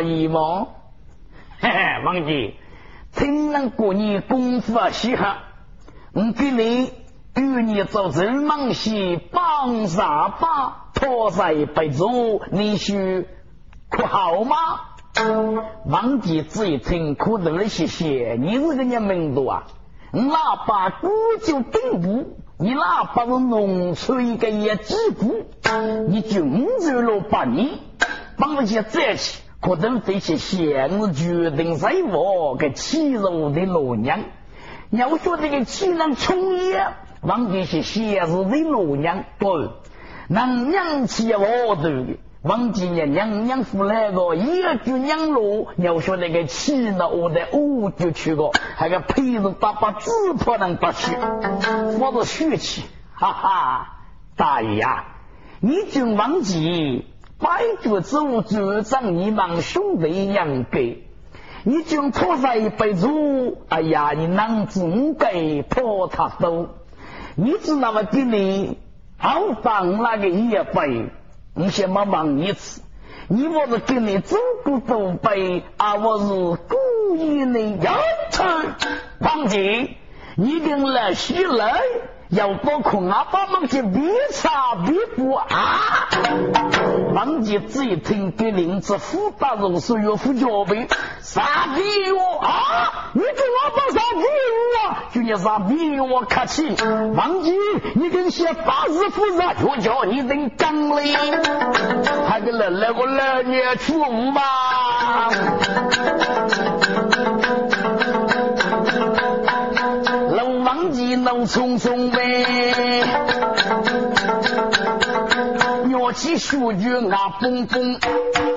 大爷吗？嘿嘿，王姐，听人过年功夫啊稀罕，我给你与你做人忙戏帮啥把拖在白族，你许可好吗？王姐仔一听，可乐了谢谢，你是个娘门多啊，喇叭鼓就顶部。你哪把是农村一个也几步，你军走了八年，帮那些再起，可能这些现是决定在我个欺辱的老娘。要说这个欺人穷也，往这些现实的老娘不能娘气我头的。王今年娘娘夫来个一句娘路，要说那个气呢，我的五就去过，还个陪着爸爸只怕能不去，我是血气，哈哈，大爷呀，你就忘记百脚之物主张你忙兄弟养给，你就拖在一辈子，哎呀，你能自给破他都，你知道我给你好放那个一杯。你先忙忙一次，你我是给你走过东北，啊，我是故意的要求。王姐，你跟来西来，要多空啊，把忙去别查别过啊。王姐这一听，给林子副大人说要副脚背，啥逼哟啊？你跟我把啥逼哟啊？就你啥逼哟？我客气。王姐，你跟些八十夫人就叫你能讲嘞，还给来来个来年初五吧。老王姐，能匆匆呗。起数据啊，蹦蹦，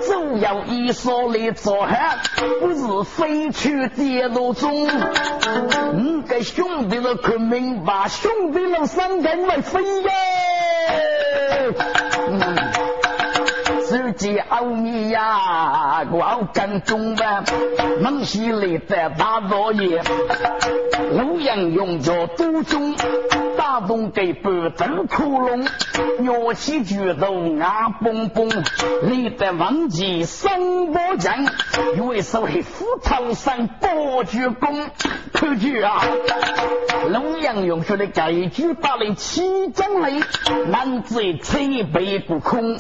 总要一说来做汉，不是飞去跌落中。五个兄弟们可明白，兄弟们三个来飞耶。接奥米呀，我跟中班，孟西里在大作业，欧阳用着都中，大东给不真窟窿，乐器举头啊蹦蹦，你在忘记三宝将，因为是为虎头山保举功，可举啊，欧阳用说的这句打的七将雷，男子吹背不空，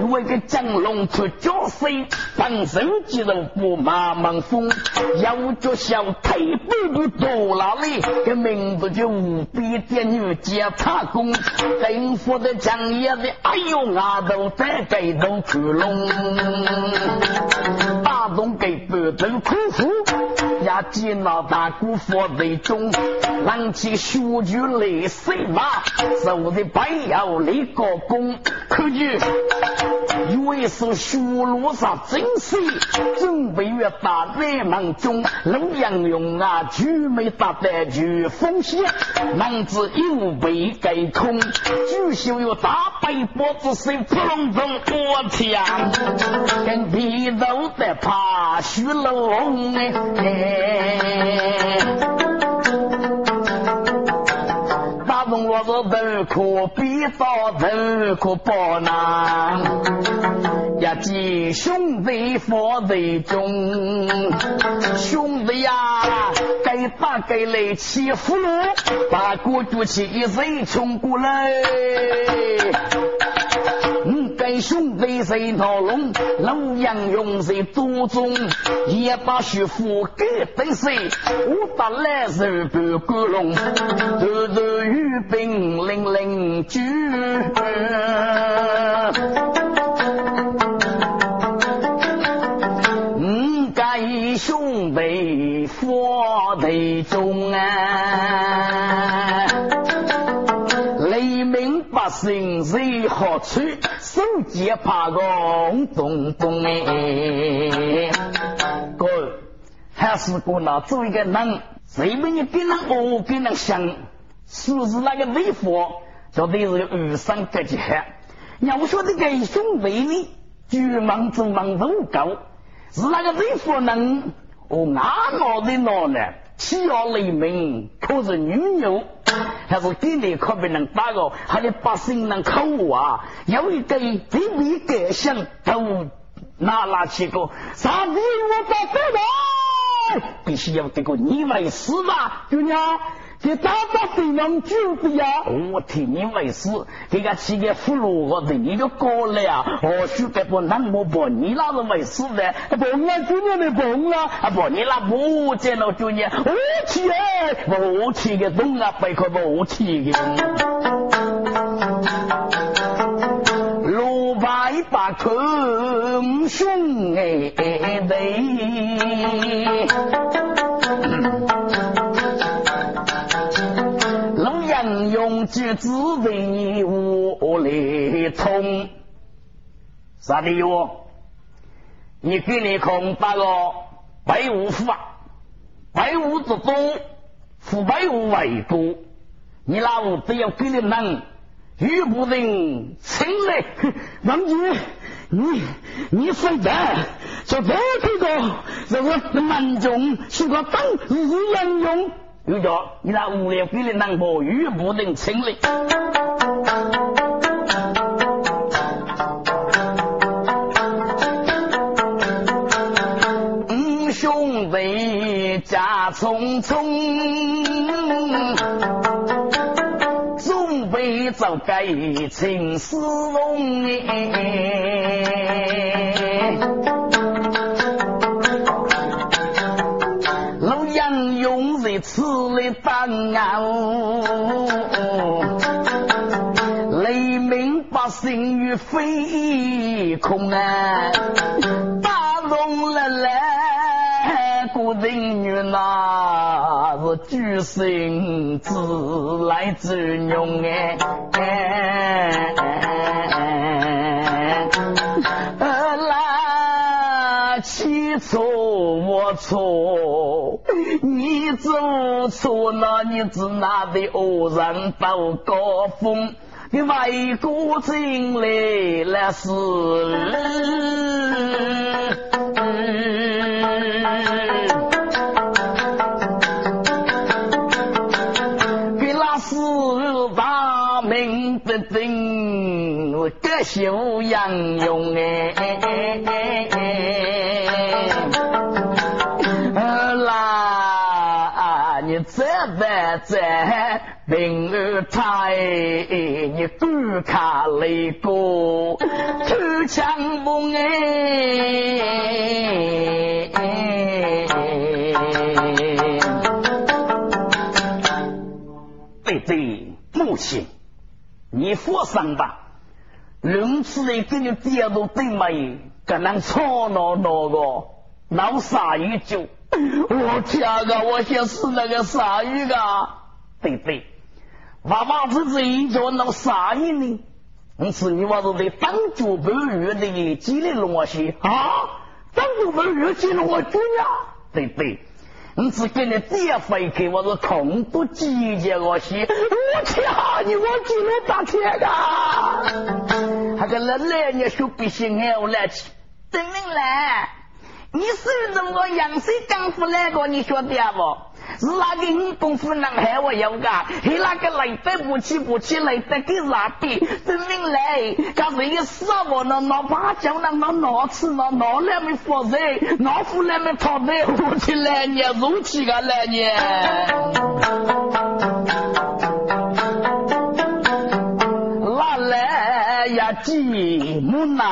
因为个将。龙出脚飞，半身肌肉不慢慢风，腰脚小腿不不多那里，这名字就无比的女接他功，幸福的强野的，哎呦牙都在这头去龙，大东给不真苦苦，也见到大姑父为中，浪起血剧泪水马，受的白腰立个功，可举。以为是血路上真水，准备越大难忙中，陆阳用啊，举眉打得举风险，男子又被盖空，举袖有大背脖子手扑隆咚，我天，跟皮肉在爬虚龙哎。我是头可比到头可不难，一见兄弟放在中，兄弟呀，该打该来欺负我，把国举起一人冲过来。兄弟谁闹龙，老杨用谁祖宗，也把徐福给对谁，我打来日不过龙，日日与兵零零聚。五该兄弟佛队中啊，雷鸣百姓谁好处？手接怕公东东哎，还是过那做一个人，谁问你跟人哦跟人想，是不是那个内佛，绝对是遇上格局。要我说这个兄弟呢，巨忙中忙都高，是那个内佛人哦俺老的老呢，气要雷鸣，可是女牛。还是给你可不能打个，还得把心能口啊！有一个地位个性都拿拿起个，啥子我不得了，必须要这个你为师吧，姑娘。这大把非常久的呀！我替你为师，这个起个俘虏我的你就过来啊！或许该不那么不，你那是为师的，不啊，今年的不啊，啊不，你那不见了今年，我去哎，我去个东啊，背可不我去个。六百八空兄哎举子为我来通，啥理由？你给你空八个白无父啊，白无之中，父白无为国，你那我都要给你能，遇不能请来。王姐，你你说的，就这个，这个满中是个当日人用。有叫你那无聊鬼的男婆，语不能清理。五兄弟家匆匆，准备走该秦始龙哎。雷鸣百姓于飞空啊！大龙来来，古人云那是举身自来自用哎。错我错，你走错了，你只拿的恶人报高峰，你外国进来了是。给那四大名的人，各秀杨勇哎。在平安台，你观看雷哥偷枪不哎，对对，母亲，你放心吧，论次的给你爹都对没，可能吵闹闹个，闹啥一酒。我天啊！我想是那个鲨鱼啊！对对，娃娃子这一叫那鲨鱼呢？你是你娃子在当主不月的积累了我些啊？当主不月积累我主呀？对对，你是给你爹回去，我是空多几件我些。我天啊！你我积累大钱啊！还跟那来年说不行哎，我来去，证明来。你是怎么阳水功夫来个？你晓得不？是那个女功夫能害我有个？是那个来得不起不起来得给哪比？证明来，他是一个傻我呢，拿把酒呢，拿拿吃呢，拿来没发财，拿富来没讨财，我去来年如起个来年。哪来呀？寂寞难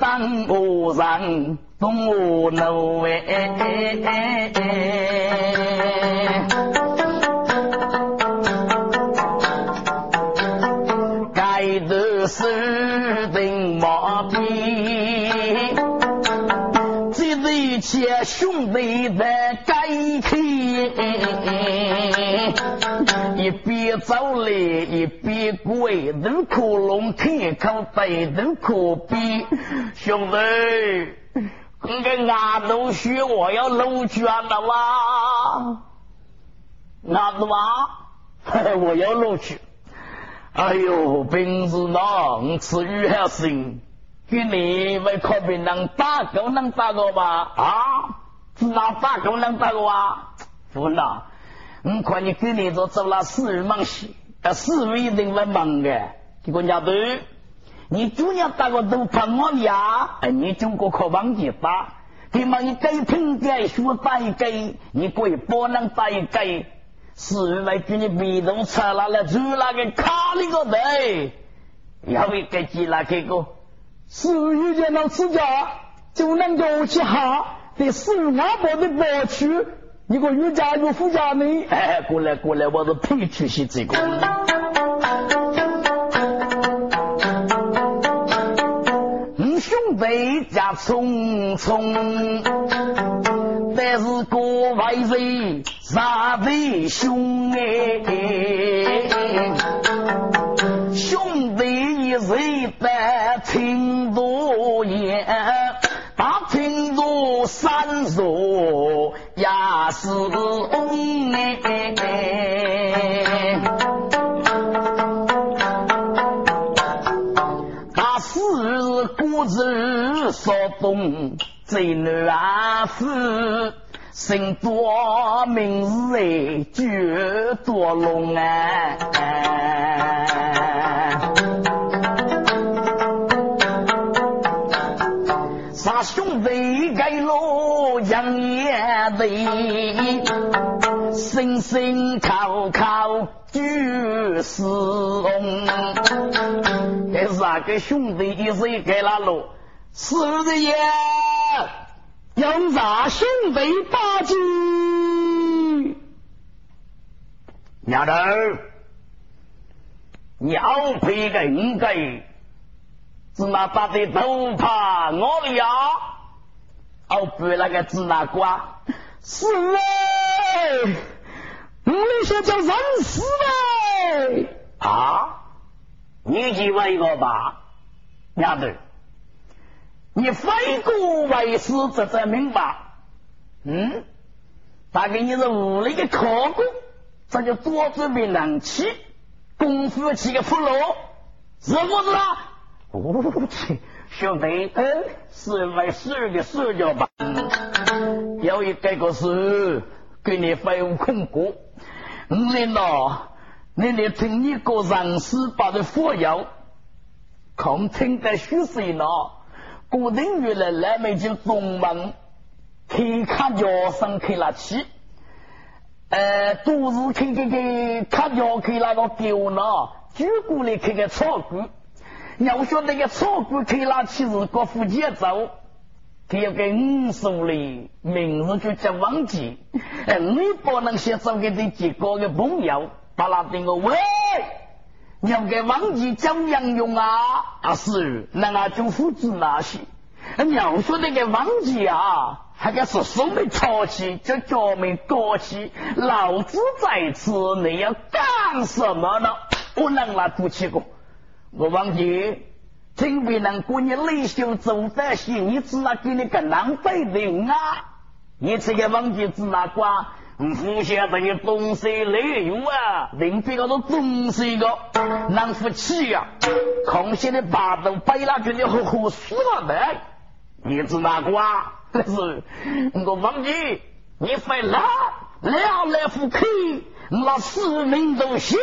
当不上东我路哎，该得。是定毛病。这一切兄弟在走来一边跪，人可龙天口对人可比，兄弟。你个俺都学我要露卷了哇！俺子哇，我要露去。哎呦，平时呢，我吃鱼还行，给你为靠边能打狗能打个吧？啊，那打狗能打个啊？不能。我看你给你做做了四日忙事，但四日一定会忙的。结果人家都。你主要打个都怕我呀？哎，你中国可忘记打？他妈你该听该说打一给，你鬼不能打一给，是为给你被动车拿来租那个卡里个呗，要一个几那个个，是遇见到自家就能够去哈，得是阿伯的过去，你个有家有夫家呢？哎，过来过来，我是陪出去这个。回家匆匆，但是国外人杀贼凶哎，兄弟一人得听多言，大听多三说也是翁哎。子所动，最难是。生多名字哎，绝多龙哎。啥兄弟盖罗杨业的，声声靠靠举死龙。这三个兄弟一谁给了路？是的呀，要啥兄弟打击？娘头，你好配个应该，只那打的都怕我了呀？哦，不那个只那瓜，是嘞，我那些叫人死嘞啊！你记我一个吧，丫头，你非过为师，这才明白。嗯，大概你是屋里的考过，这就多准备能气，功夫起个俘虏，是不是啊？我去，兄弟，嗯，是为师的事叫吧？有一个个是给你废物困过，五年了。你来听你个人师把的佛药，空听的虚水呢？古人原来来没就中门，开卡脚上开了气，呃，都是开开开卡脚开那个丢呢，举过来开个草谷。要说那个草谷开了气是国父节奏，他要给五十里，明日就叫忘记，哎，你不能先找给这几个的朋友。把那定个喂，你要给忘记讲杨勇啊？啊是，那俺就父子那些，你要说那个忘记啊，还该是什么潮气，叫叫们高气，老子在此，你要干什么呢？我能来不起个，我忘记，听别人过你内修走在心，你只那给你个浪费人啊！你这个忘记只那瓜。福先生，你东西来用啊？人别个都东西个，难服气呀！空闲的八斗白拉军的好好死了的，你知哪个啊？那是我忘记，你非拉两来福气，那四名都行。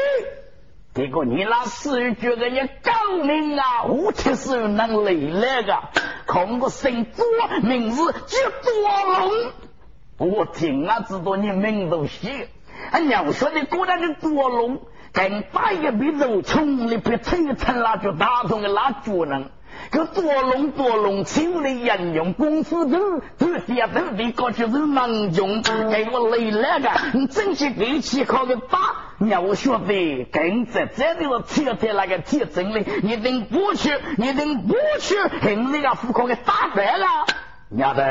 结果你那四人觉得你高明啊，我确实能累那个，看我姓多，名字叫多龙。我听啊，知道你名都写，俺娘说你果然是多龙，跟八一比肉穷的比成成那就打通的那脚人，可多龙多龙，请的人用公司都都跌头的，过去是囊中，给我累了个，你真是力气靠个打。要学的跟着这里是贴在那个铁真的，一定不去，一定不去，恨那个户口给打败了。丫头，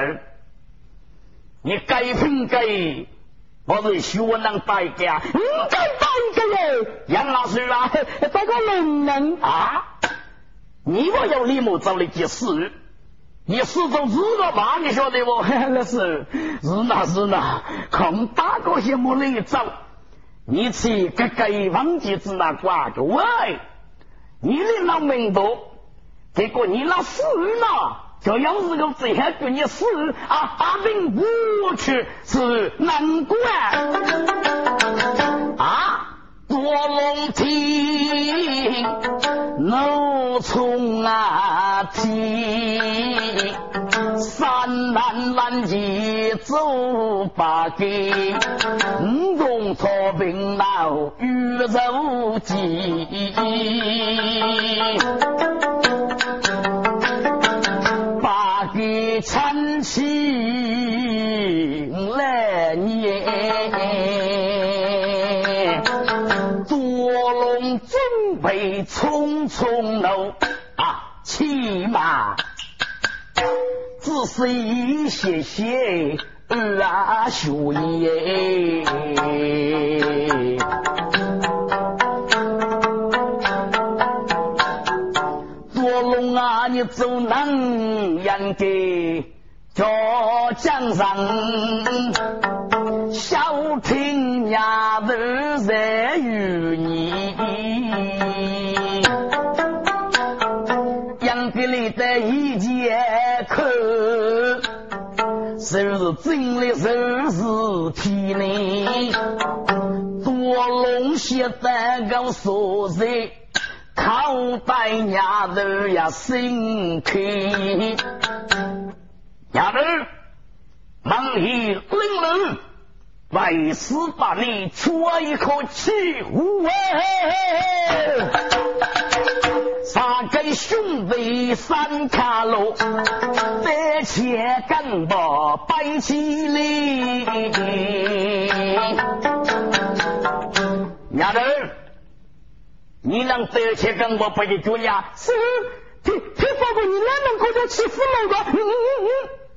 你该凭该，我是学能代价，你该代价嘞。杨老师啊，这个能能啊，你我有李某做了件事。你始终日个骂，你晓得不？那是日那日那，空打个些没得走。你去给给忘记子那挂个喂，你的老命多，结果你那死了，就要是个这样给你死啊，阿明过去是难怪啊。多龙亭，怒从啊天，山南南极走八给，五中草坪闹玉柔鸡，八给参亲匆匆路啊，骑马只是一些些啊血液。多龙啊，你走南沿的叫江上，小听伢子在与真的，是是体内，多龙血蛋糕所在，靠带丫头呀心开，丫头，忙里冷冷，为师把你出一口气，喂。给兄弟三卡路，得切干巴摆起来。丫头，你能得切干巴摆起主家？是，听听说过你哪能过得欺负那个？嗯嗯嗯，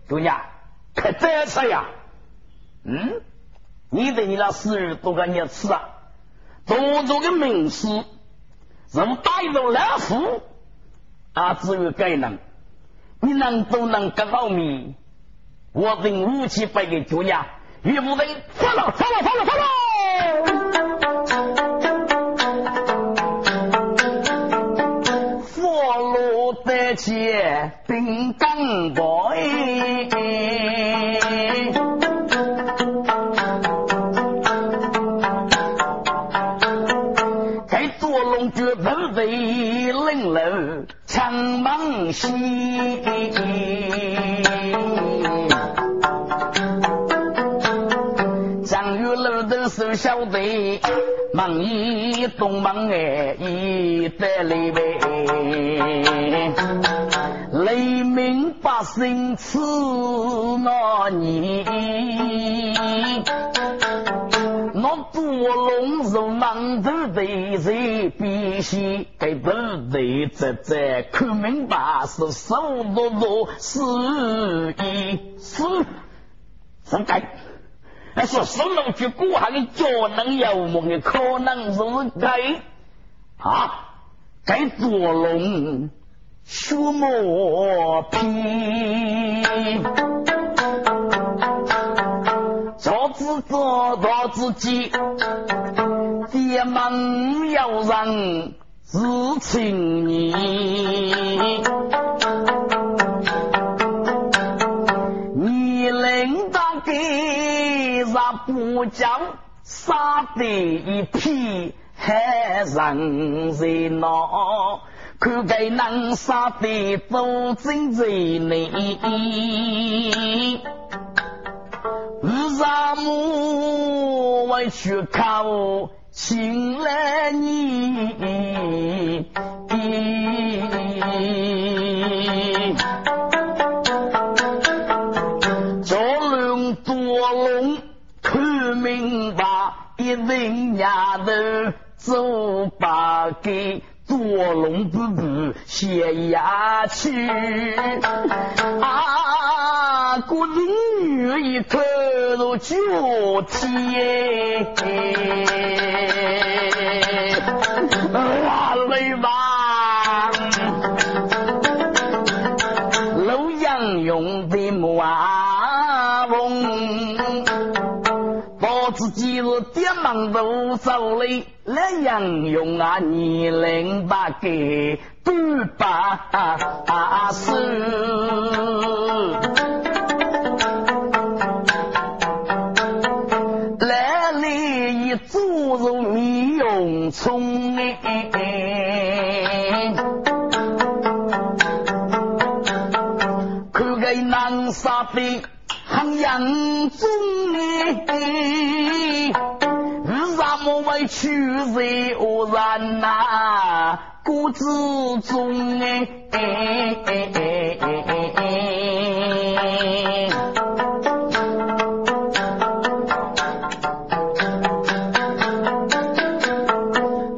主家可得吃呀？嗯，你对你那死人多个你吃啊？多做个名师。人打一种老虎，啊，只有该能，你能不能割好米，我等武器摆给主家，岳不得，放了，杀了，杀了，杀了。俘虏得起，兵刚薄。一东忙哎，一得雷呗，雷鸣百姓吃那年。我龙入忙头的人，必须给头头在在看明白是手多多是一是是该，还说什么去过下的脚能有梦的可能是该啊，该捉龙学磨皮。做自做做自己，爹妈要让是亲你，你啥不讲，杀得一批还人热闹，看该能杀的都真在内。啥母为去靠亲来你，人丫头走八个多龙不不写雅去，啊，姑子女一头入脚天。走嘞。来杨用啊，你零八给不把事，来里一猪肉米用葱哎，看个南沙的很严重哎。莫为屈人恶人呐，骨子中哎哎哎哎哎哎！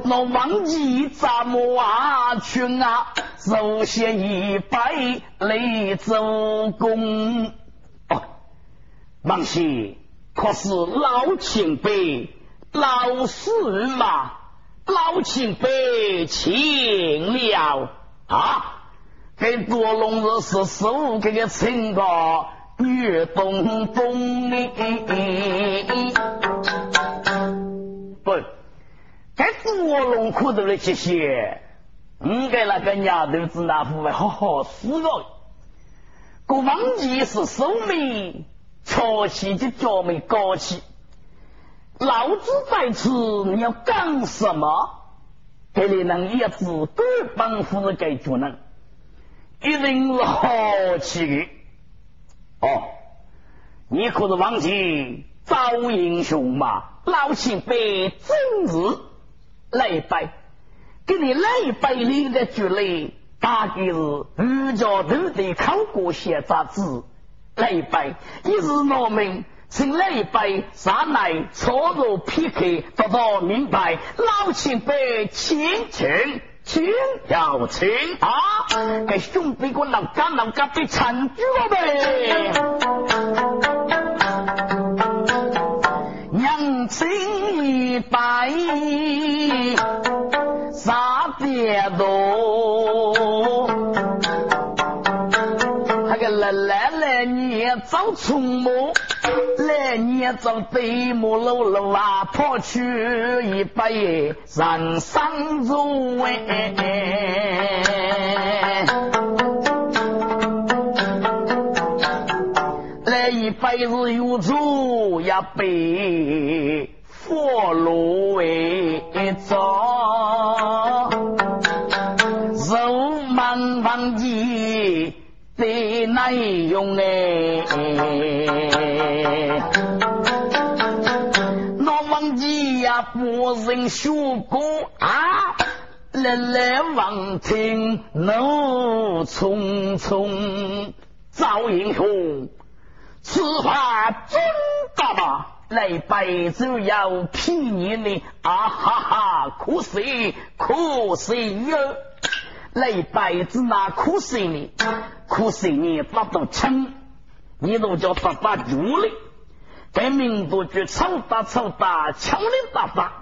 那忘记咱们啊去啊，首先一百来周公哦，王喜可是老前辈。老四嘛，老前辈请了啊！给多龙日是手这个情歌越东东的，不，该多龙苦头的这些，你给那个丫头子那不会好好思考。过王记是手眉朝起的脚眉高起。老子在此，你要干什么？给你能一子各帮夫人给主人，一定是好气的。哦，你可是忘记招英雄嘛？老前辈真是来拜，给你来拜你的主类，大概是儒家都得考过写杂志来拜，一是农民。请来一杯，上来错入劈开，得到明白。老前辈，请请请要请啊！给兄弟个老家老家的成就了呗。娘亲一拜，啥别多？那个来来来，你早出没。来年走北木楼楼啊，跑去一杯人生如哎，来一杯子有酒一杯佛炉哎，走肉满房的。最难用哎，人学过啊，来来往听怒匆匆，赵英雄，此话真大吧？来拜就要骗你呢，啊哈哈，可惜可惜哟。来拜子那可惜呢？可惜你不到称，你都叫爸爸住了。在民族就吵打吵打，枪林打打。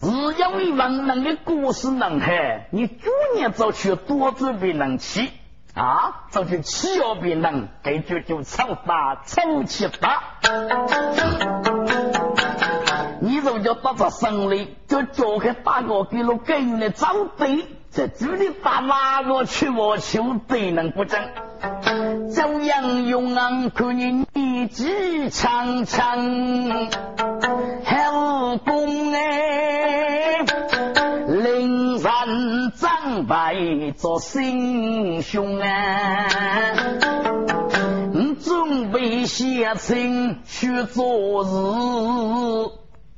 只要一问那个故事能害，你逐年早去多准备能气啊，早去起要别能，这就就吵打吵起打。你都叫打着胜利，就叫开大哥给了给你的招对。这主的大马我去我求对能不争，朝阳勇昂看你年纪长长，还武功哎，灵山长白做英雄啊，准备写情去做事，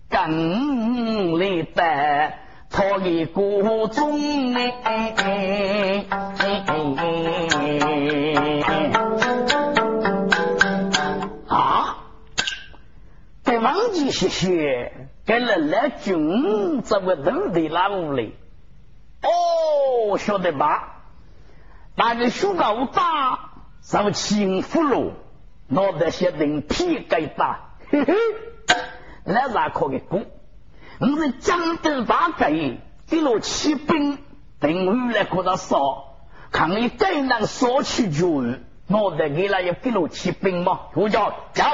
更累得。托给国中哎，啊！在忘记些些，给了来军怎么都得拉屋里？哦。晓得吧？那个树高大，上青福路，脑袋些人皮该大，嘿嘿，那咋可给过？我是江东大盖，给了骑兵，等我来给他烧，看你该能烧去就，脑袋给了要给了骑兵吗？我叫走，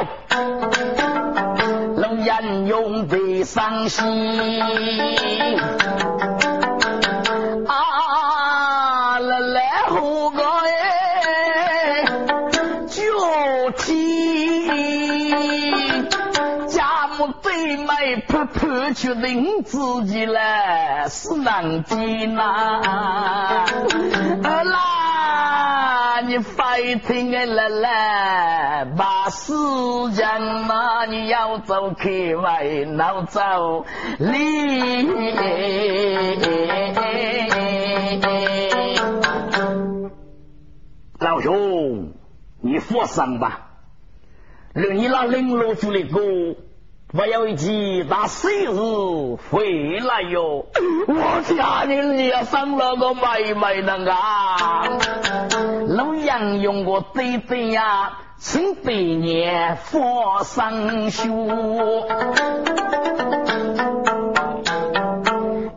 龙眼用的伤心。婆婆决定自己来是难的呐，儿啦，你快听俺来来，把时间嘛你要走开外闹走离。老兄，你放心吧，让你那领路出来过。我有一集那生日回来哟，我家里你要生了个妹妹呢啊！老杨用过对对呀，请百年佛上学，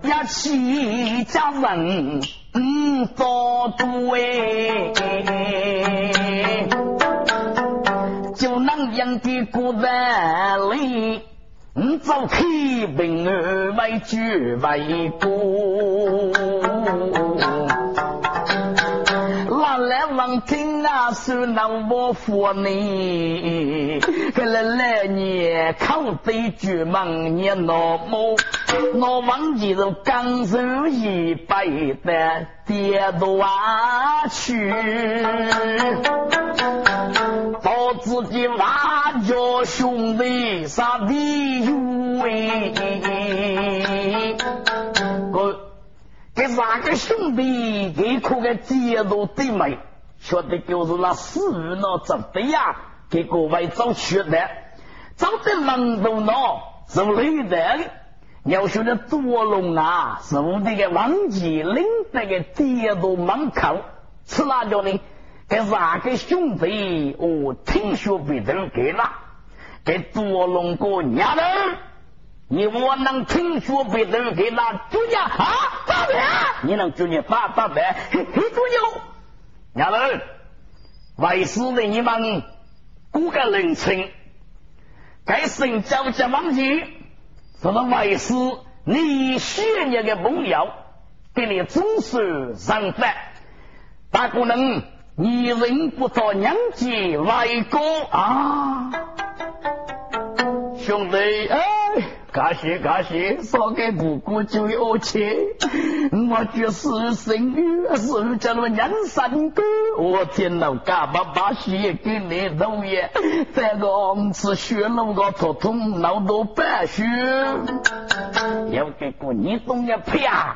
一起家人嗯多多哎。万里，你早开平儿为主为过。拿来望听啊，是那我佛呢？可来来年靠对绝梦你老母，我忘记了刚手一百的跌多去。到自己娃兄弟啥理由哎？我给哪个兄弟给哭个街道对没？说的就是那死鱼那怎的呀？给各位找缺的，找在门头呢，是累的。要说的多龙啊，是我这个王吉领那个街道门口，吃辣椒呢？给哪个兄弟？我听说别人给了，给多龙哥娘人，你我能听说别人给了，主家啊，大白，你能主你大大白，嘿嘿，主牛，娘人，为师的你们过个人情，该生交接忘记，说到为师，你需要个朋友，给你总是上饭，大姑能。你人不到娘家外公啊，兄弟哎，感谢感谢，少给姑姑就有钱。我就是生女，是叫了娘三哥。我天哪，干巴巴血给你头也，这个是血弄个头痛，脑都白血。要给过你东也啪，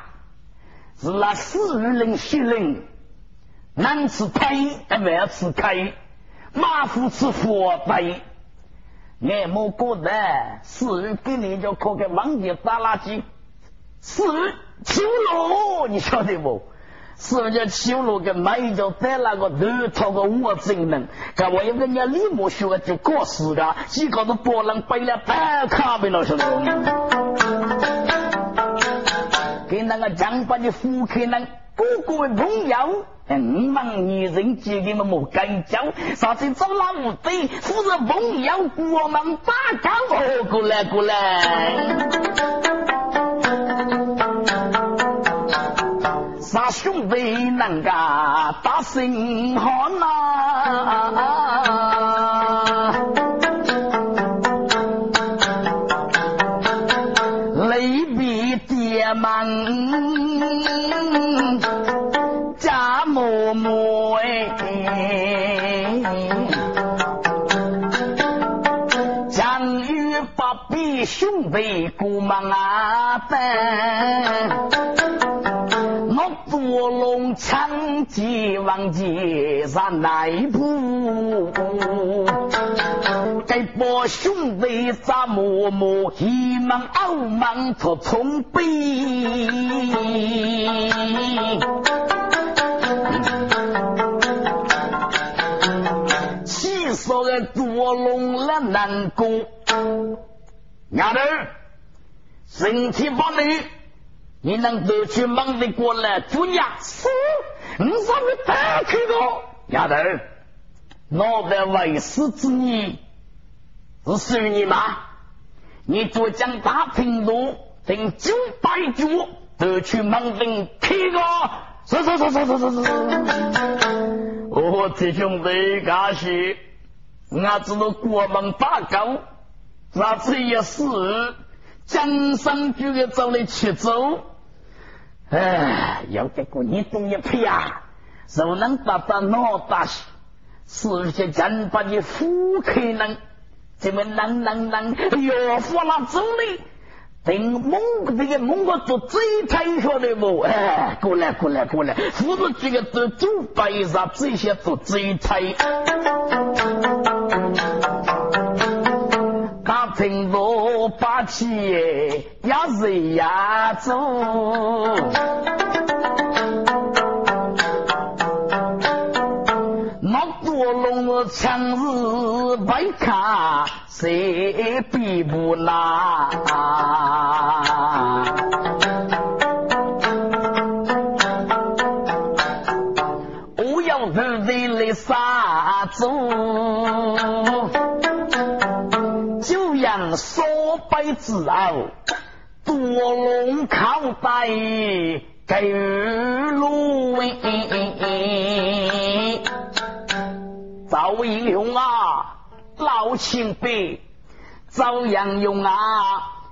是那死人血人。男吃胎，外吃开，马虎吃佛呆。俺莫觉得，是给你就靠个忘记打垃圾，是修路，你晓得不？是叫修路个买就在那个头套个我真能，干我一个人家李莫学就搞事的，几个都波浪背了白卡呗，老兄弟。给那个江边的夫客人，各个朋友。五万女人见你们莫干交，啥子找那无对，负责朋友国门打交哦，过来过来，啥兄弟能个打胜汉呐？雷比爹们。兄弟过忙啊奔，我多龙抢劫王劫上来步？该把兄弟咋默默，一忙傲忙出冲背。气说个多龙了难过，丫头，身体不累，你能得去忙得过来？主呀，是，你怎么带去的？丫头，我的为师之女是属于你吗？你做将大平路，等九百脚，得去忙等去个？是是是是是是是。我弟兄弟感谢，我知道国门大高，那这也是江山就要走来去走。哎，要给过你东一配啊，就能达到脑大些，是些真把你富可能，怎么能能能，哎呦，发了走嘞！等蒙这个蒙古做最太晓得不？哎，过来过来过来，扶着这个都走白上这些做最太。到八七呀谁呀走？那多龙强子白卡。谁比不拿？之后，多龙靠带给路，赵英雄啊！老前辈，赵阳勇啊！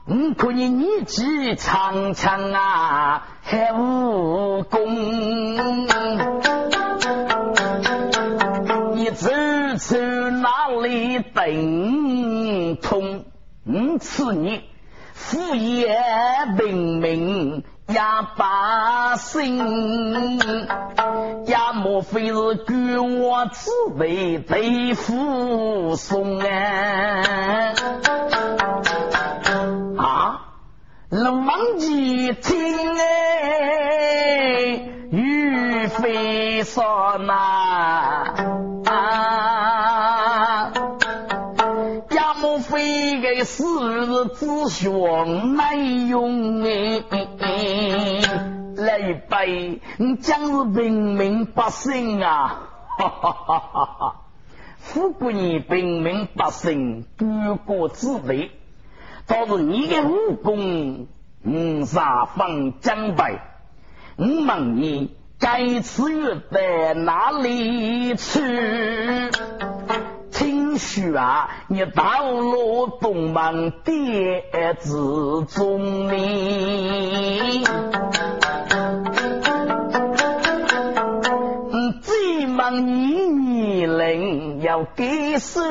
我看你年纪长长啊，还武功，你走出哪里等通？我赐你父业名名。呀，把心，呀，莫非是官我自为对付送啊？啊，龙王记听哎，玉飞说呐，子兄难用哎？来拜，你将是平民百姓啊！哈哈哈哈哈！富贵你平民百姓，举国之内，倒是你的武功，五杀方将败。我问你，该次月在哪里去？听说啊，你道路东门爹子中呢。最忙你年龄要给死，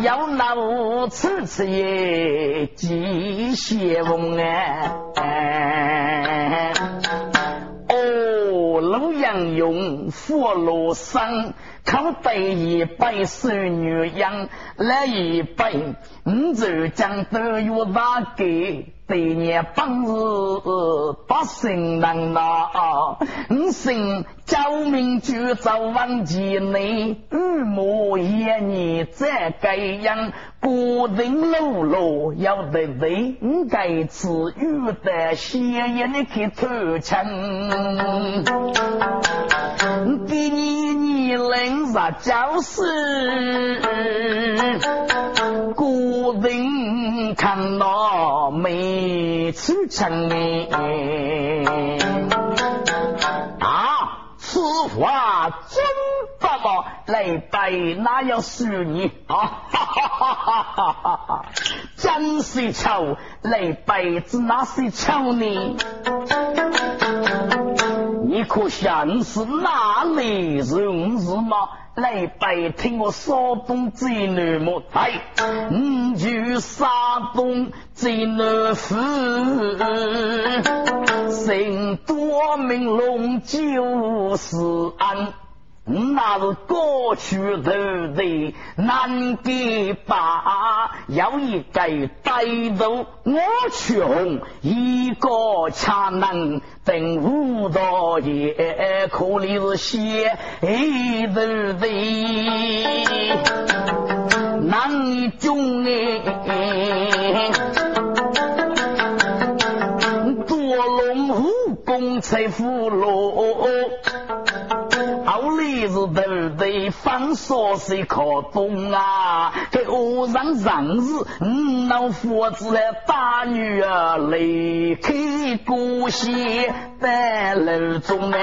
要那无次次也吉谢翁哎。用佛罗生。靠对一百孙女养来一百，五洲将都有大给？百年本事百姓难拿，五姓教民就早忘记你，五毛一年再改样，个人路路要得为，五该吃有的血液你去偷情，第二你人啥教事，个人看到没？你出城呢？啊，此话真不嘛？来拜哪有输你？啊哈哈哈哈哈哈！真是丑，来拜子哪是丑呢？你可想是哪里人是吗？来拜听我山东最南么？哎，你就山东最南府，姓多名龙就是安。那是过去头的难的把，有一个歹徒我穷，一个恰能等五道也可怜是些头的难中哎，多龙武功才俘是头头方说是可懂啊！这和尚上日，嗯，老夫子来大女儿离开故乡，在楼中呢。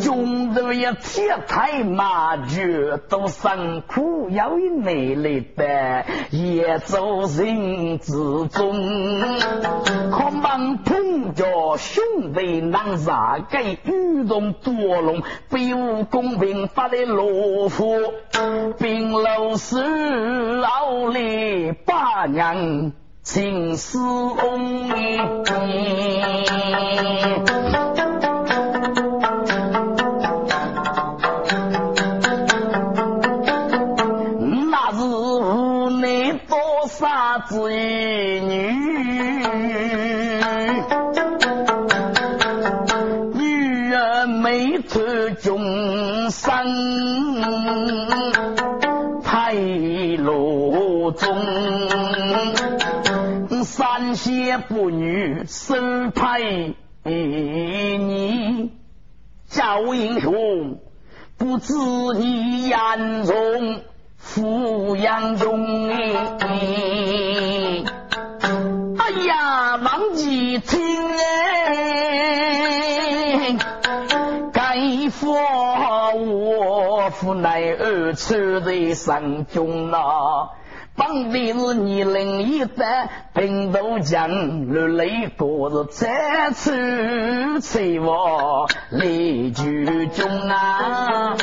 中途一铁太马驹都辛苦，有一内来的也走人之中，可忙碰着兄弟难杀，给雨中多龙。有公平发的罗夫，并楼是老李八娘情丝翁，女生派你，赵英雄不知你眼中富养中哎，哎呀，忘记听哎。说我父乃儿出在山中啊，本地是你领一代平头将，如雷过是再次催我来剧中啊，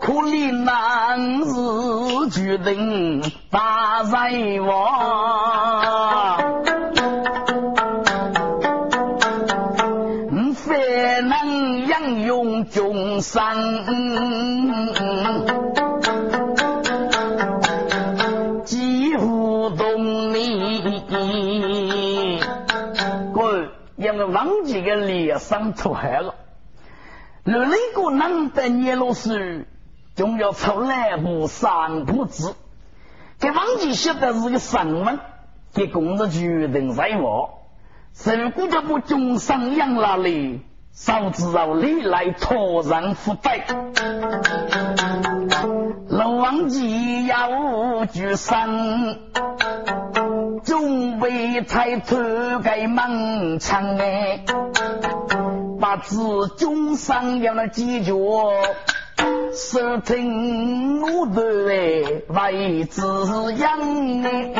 可怜男子决定大在王。众生脸上出汗了。如那个难得念老师，总要出来部三部字，给忘记写的是个神文，给工作决定在我，如果这不众生养那里。少知道你来托人负担，老王记要举身，备抬头盖门墙哎，把子中上要那几脚，手疼我的哎，为子养哎。